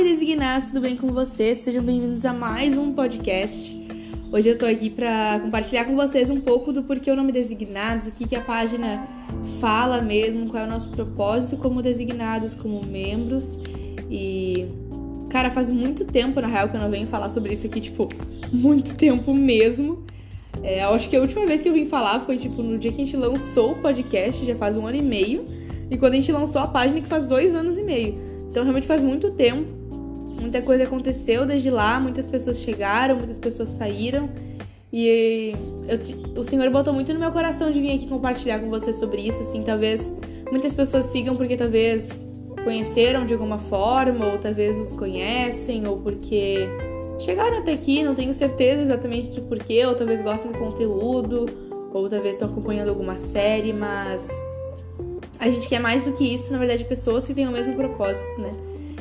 Fala designados, tudo bem com vocês? Sejam bem-vindos a mais um podcast. Hoje eu tô aqui para compartilhar com vocês um pouco do porquê o nome Designados, o que, que a página fala mesmo, qual é o nosso propósito como designados, como membros. E, cara, faz muito tempo, na real, que eu não venho falar sobre isso aqui, tipo, muito tempo mesmo. É, eu acho que a última vez que eu vim falar foi, tipo, no dia que a gente lançou o podcast, já faz um ano e meio. E quando a gente lançou a página, que faz dois anos e meio. Então realmente faz muito tempo. Muita coisa aconteceu desde lá, muitas pessoas chegaram, muitas pessoas saíram. E eu, o Senhor botou muito no meu coração de vir aqui compartilhar com você sobre isso, assim, talvez muitas pessoas sigam porque talvez conheceram de alguma forma, ou talvez os conhecem, ou porque chegaram até aqui, não tenho certeza exatamente de porquê, ou talvez gostem do conteúdo, ou talvez estão acompanhando alguma série, mas a gente quer mais do que isso, na verdade, pessoas que têm o mesmo propósito, né?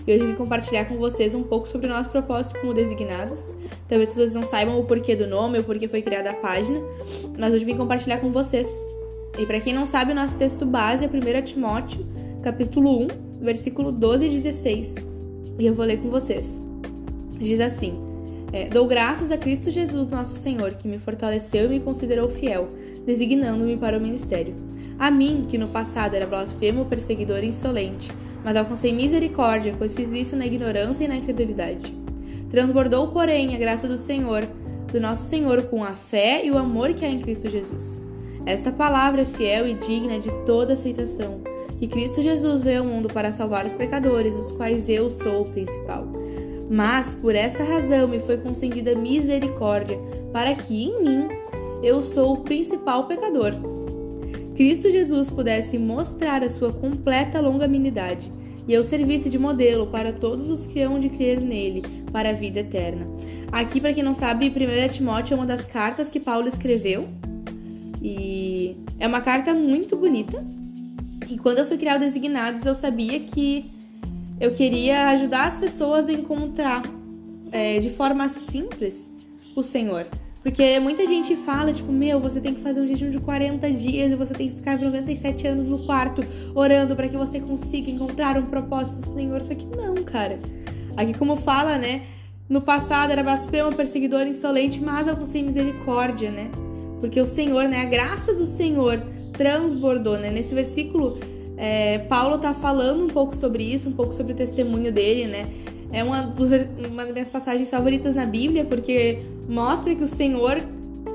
E hoje vim compartilhar com vocês um pouco sobre o nosso propósito como designados. Talvez vocês não saibam o porquê do nome, o porquê foi criada a página, mas hoje vim compartilhar com vocês. E para quem não sabe, o nosso texto base é 1 Timóteo, capítulo 1, versículo 12 e 16. E eu vou ler com vocês. Diz assim: é, Dou graças a Cristo Jesus, nosso Senhor, que me fortaleceu e me considerou fiel, designando-me para o ministério a mim, que no passado era blasfemo, perseguidor e insolente, mas alcancei misericórdia, pois fiz isso na ignorância e na incredulidade. Transbordou, porém, a graça do Senhor, do nosso Senhor, com a fé e o amor que há em Cristo Jesus. Esta palavra é fiel e digna de toda aceitação, que Cristo Jesus veio ao mundo para salvar os pecadores, os quais eu sou o principal. Mas, por esta razão, me foi concedida misericórdia, para que em mim eu sou o principal pecador. Cristo Jesus pudesse mostrar a sua completa longanimidade e eu servisse de modelo para todos os que hão de crer nele para a vida eterna. Aqui, para quem não sabe, 1 Timóteo é uma das cartas que Paulo escreveu e é uma carta muito bonita. E quando eu fui criar o Designados, eu sabia que eu queria ajudar as pessoas a encontrar é, de forma simples o Senhor. Porque muita gente fala, tipo, meu, você tem que fazer um jejum de 40 dias e você tem que ficar 97 anos no quarto orando para que você consiga encontrar um propósito do Senhor. Só que não, cara. Aqui, como fala, né? No passado era blasfemo, perseguidor, insolente, mas alcancei misericórdia, né? Porque o Senhor, né? A graça do Senhor transbordou, né? Nesse versículo, é, Paulo tá falando um pouco sobre isso, um pouco sobre o testemunho dele, né? É uma, dos, uma das minhas passagens favoritas na Bíblia, porque mostra que o Senhor,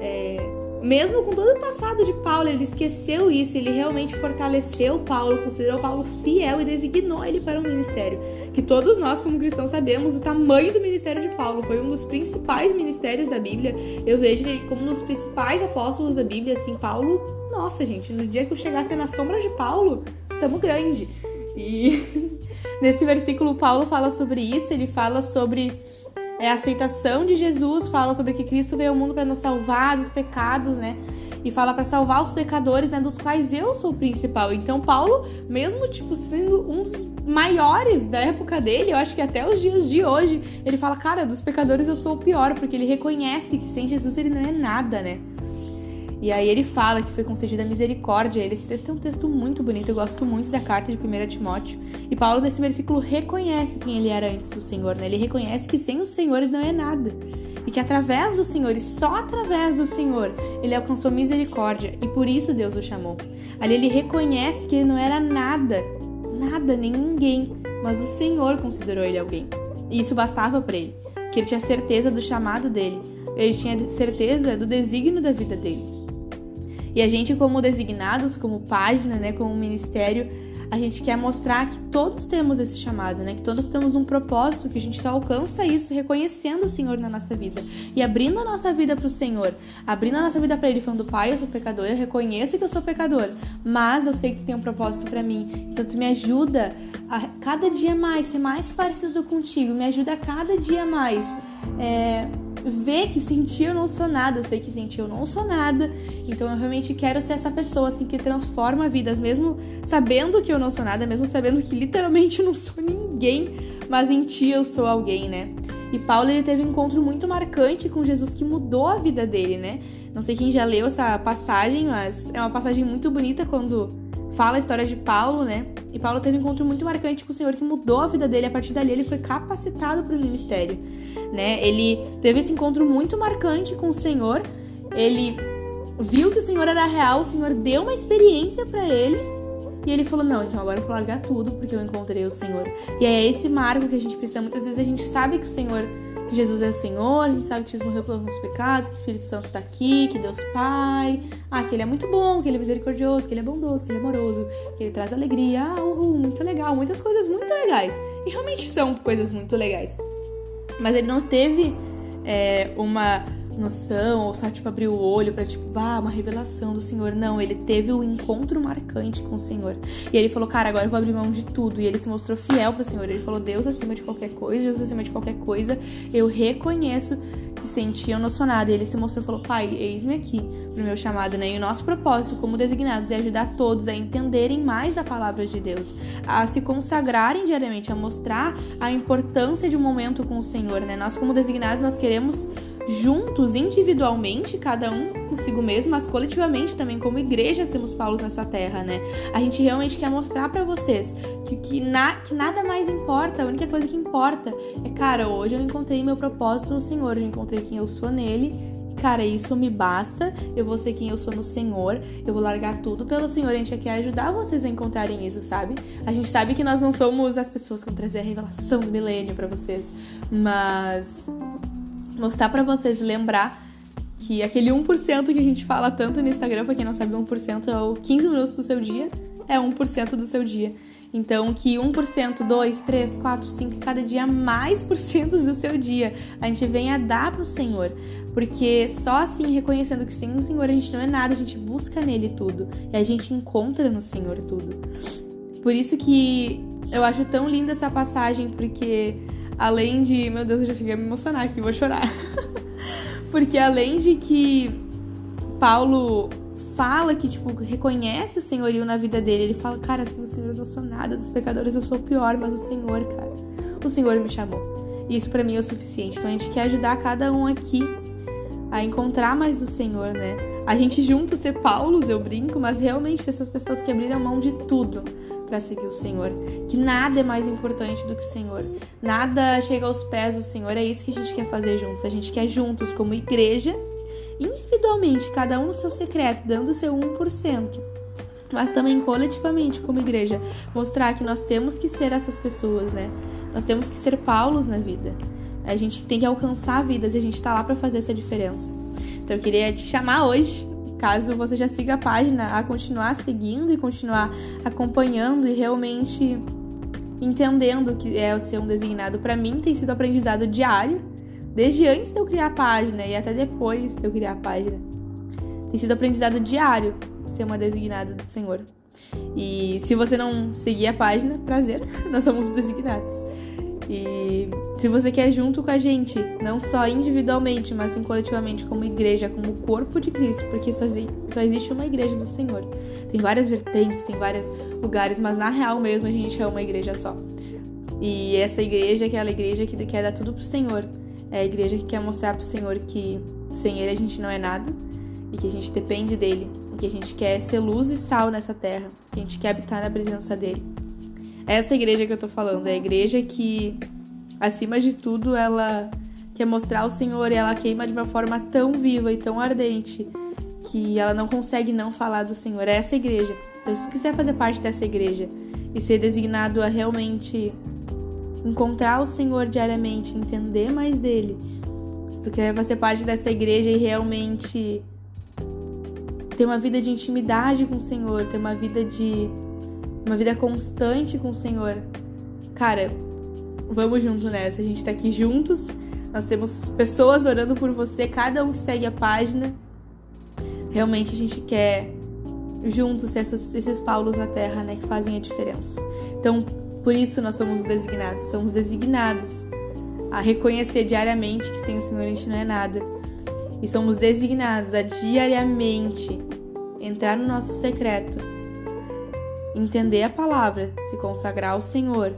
é, mesmo com todo o passado de Paulo, ele esqueceu isso, ele realmente fortaleceu Paulo, considerou Paulo fiel e designou ele para o um ministério. Que todos nós, como cristãos, sabemos o tamanho do ministério de Paulo. Foi um dos principais ministérios da Bíblia. Eu vejo ele como um dos principais apóstolos da Bíblia. Assim, Paulo, nossa, gente, no dia que eu chegasse na sombra de Paulo, tamo grande. E nesse versículo, Paulo fala sobre isso, ele fala sobre é, a aceitação de Jesus, fala sobre que Cristo veio ao mundo para nos salvar dos pecados, né? E fala para salvar os pecadores, né, dos quais eu sou o principal. Então, Paulo, mesmo tipo sendo um dos maiores da época dele, eu acho que até os dias de hoje, ele fala: "Cara, dos pecadores eu sou o pior", porque ele reconhece que sem Jesus ele não é nada, né? E aí ele fala que foi concedida misericórdia. Esse texto é um texto muito bonito, eu gosto muito da carta de 1 Timóteo. E Paulo, nesse versículo, reconhece quem ele era antes do Senhor, né? Ele reconhece que sem o Senhor ele não é nada. E que através do Senhor, e só através do Senhor, ele alcançou misericórdia. E por isso Deus o chamou. Ali ele reconhece que ele não era nada, nada, nem ninguém. Mas o Senhor considerou ele alguém. E isso bastava para ele. Que ele tinha certeza do chamado dele. Ele tinha certeza do desígnio da vida dele. E a gente, como designados, como página, né, como ministério, a gente quer mostrar que todos temos esse chamado, né? Que todos temos um propósito, que a gente só alcança isso reconhecendo o Senhor na nossa vida e abrindo a nossa vida para o Senhor, abrindo a nossa vida para Ele, falando: Pai, eu sou pecador, eu reconheço que eu sou pecador, mas eu sei que tu tem um propósito para mim, então tu me ajuda a cada dia mais ser mais parecido contigo, me ajuda a cada dia mais. É, ver que sentir eu não sou nada, eu sei que sentir eu não sou nada, então eu realmente quero ser essa pessoa assim que transforma vidas, mesmo sabendo que eu não sou nada, mesmo sabendo que literalmente eu não sou ninguém, mas em ti eu sou alguém, né? E Paulo ele teve um encontro muito marcante com Jesus que mudou a vida dele, né? Não sei quem já leu essa passagem, mas é uma passagem muito bonita quando fala a história de Paulo, né? E Paulo teve um encontro muito marcante com o Senhor que mudou a vida dele. A partir dali, ele foi capacitado para o ministério, né? Ele teve esse encontro muito marcante com o Senhor. Ele viu que o Senhor era real, o Senhor deu uma experiência para ele. E ele falou: Não, então agora eu vou largar tudo porque eu encontrei o Senhor. E é esse marco que a gente precisa. Muitas vezes a gente sabe que o Senhor que Jesus é o Senhor, a gente sabe que Jesus morreu pelos nossos pecados, que o Espírito Santo está aqui, que Deus Pai, ah, que Ele é muito bom, que Ele é misericordioso, que Ele é bondoso, que Ele é amoroso, que Ele traz alegria, ah, uhul, muito legal, muitas coisas muito legais. E realmente são coisas muito legais. Mas Ele não teve é, uma noção, ou só, tipo, abrir o olho para tipo, ah, uma revelação do Senhor. Não, ele teve um encontro marcante com o Senhor. E ele falou, cara, agora eu vou abrir mão de tudo. E ele se mostrou fiel pro Senhor. Ele falou, Deus acima de qualquer coisa, Deus acima de qualquer coisa. Eu reconheço que sentiam nocionado. E ele se mostrou e falou, pai, eis-me aqui pro meu chamado, né? E o nosso propósito como designados é ajudar todos a entenderem mais da palavra de Deus, a se consagrarem diariamente, a mostrar a importância de um momento com o Senhor, né? Nós como designados, nós queremos juntos, individualmente, cada um consigo mesmo, mas coletivamente também, como igreja, sermos Paulos nessa terra, né? A gente realmente quer mostrar para vocês que, que, na, que nada mais importa, a única coisa que importa é, cara, hoje eu encontrei meu propósito no Senhor, eu encontrei quem eu sou nele cara, isso me basta, eu vou ser quem eu sou no Senhor, eu vou largar tudo pelo Senhor. A gente quer ajudar vocês a encontrarem isso, sabe? A gente sabe que nós não somos as pessoas que vão trazer a revelação do milênio para vocês, mas mostrar para vocês lembrar que aquele 1% que a gente fala tanto no Instagram, pra quem não sabe, 1% é o 15 minutos do seu dia, é 1% do seu dia. Então, que 1%, 2, 3, 4, 5, cada dia mais por cento do seu dia a gente venha dar pro Senhor. Porque só assim, reconhecendo que sem o Senhor a gente não é nada, a gente busca nele tudo. E a gente encontra no Senhor tudo. Por isso que eu acho tão linda essa passagem, porque Além de. Meu Deus, eu já cheguei a me emocionar aqui, vou chorar. Porque além de que Paulo fala que, tipo, reconhece o senhorio na vida dele, ele fala, cara, assim, o Senhor eu não sou nada, dos pecadores eu sou o pior, mas o Senhor, cara, o Senhor me chamou. E isso para mim é o suficiente. Então a gente quer ajudar cada um aqui a encontrar mais o Senhor, né? A gente junto ser Paulos, eu brinco, mas realmente essas pessoas que abriram mão de tudo para seguir o Senhor. Que nada é mais importante do que o Senhor. Nada chega aos pés do Senhor. É isso que a gente quer fazer juntos. A gente quer juntos, como igreja, individualmente, cada um no seu secreto, dando o seu 1%. Mas também coletivamente, como igreja, mostrar que nós temos que ser essas pessoas, né? Nós temos que ser Paulos na vida. A gente tem que alcançar vidas e a gente tá lá para fazer essa diferença. Então eu queria te chamar hoje caso você já siga a página, a continuar seguindo e continuar acompanhando e realmente entendendo que é o ser um designado. Para mim, tem sido aprendizado diário, desde antes de eu criar a página e até depois de eu criar a página. Tem sido aprendizado diário ser uma designada do Senhor. E se você não seguir a página, prazer, nós somos os designados. E se você quer junto com a gente, não só individualmente, mas sim coletivamente, como igreja, como corpo de Cristo, porque só, só existe uma igreja do Senhor. Tem várias vertentes, tem vários lugares, mas na real mesmo a gente é uma igreja só. E essa igreja é aquela igreja que quer dar tudo pro Senhor. É a igreja que quer mostrar pro Senhor que sem Ele a gente não é nada e que a gente depende dele. E que a gente quer ser luz e sal nessa terra. Que a gente quer habitar na presença dele. Essa igreja que eu tô falando é a igreja que, acima de tudo, ela quer mostrar o Senhor e ela queima de uma forma tão viva e tão ardente que ela não consegue não falar do Senhor. É essa igreja. Então, se tu quiser fazer parte dessa igreja e ser designado a realmente encontrar o Senhor diariamente, entender mais dele, se tu quer fazer parte dessa igreja e realmente ter uma vida de intimidade com o Senhor, ter uma vida de uma vida constante com o Senhor. Cara, vamos junto nessa. A gente tá aqui juntos. Nós temos pessoas orando por você, cada um que segue a página. Realmente a gente quer juntos essas, esses Paulos na terra, né, que fazem a diferença. Então, por isso nós somos designados. Somos designados a reconhecer diariamente que sem o Senhor a gente não é nada. E somos designados a diariamente entrar no nosso secreto entender a palavra, se consagrar ao Senhor.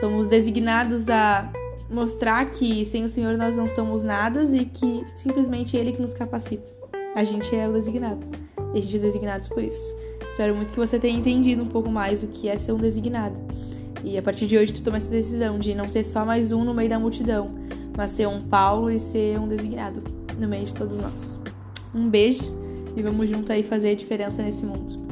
Somos designados a mostrar que sem o Senhor nós não somos nada e que simplesmente Ele que nos capacita. A gente é designados. E a gente é designados por isso. Espero muito que você tenha entendido um pouco mais o que é ser um designado. E a partir de hoje tu toma essa decisão de não ser só mais um no meio da multidão, mas ser um Paulo e ser um designado no meio de todos nós. Um beijo e vamos junto aí fazer a diferença nesse mundo.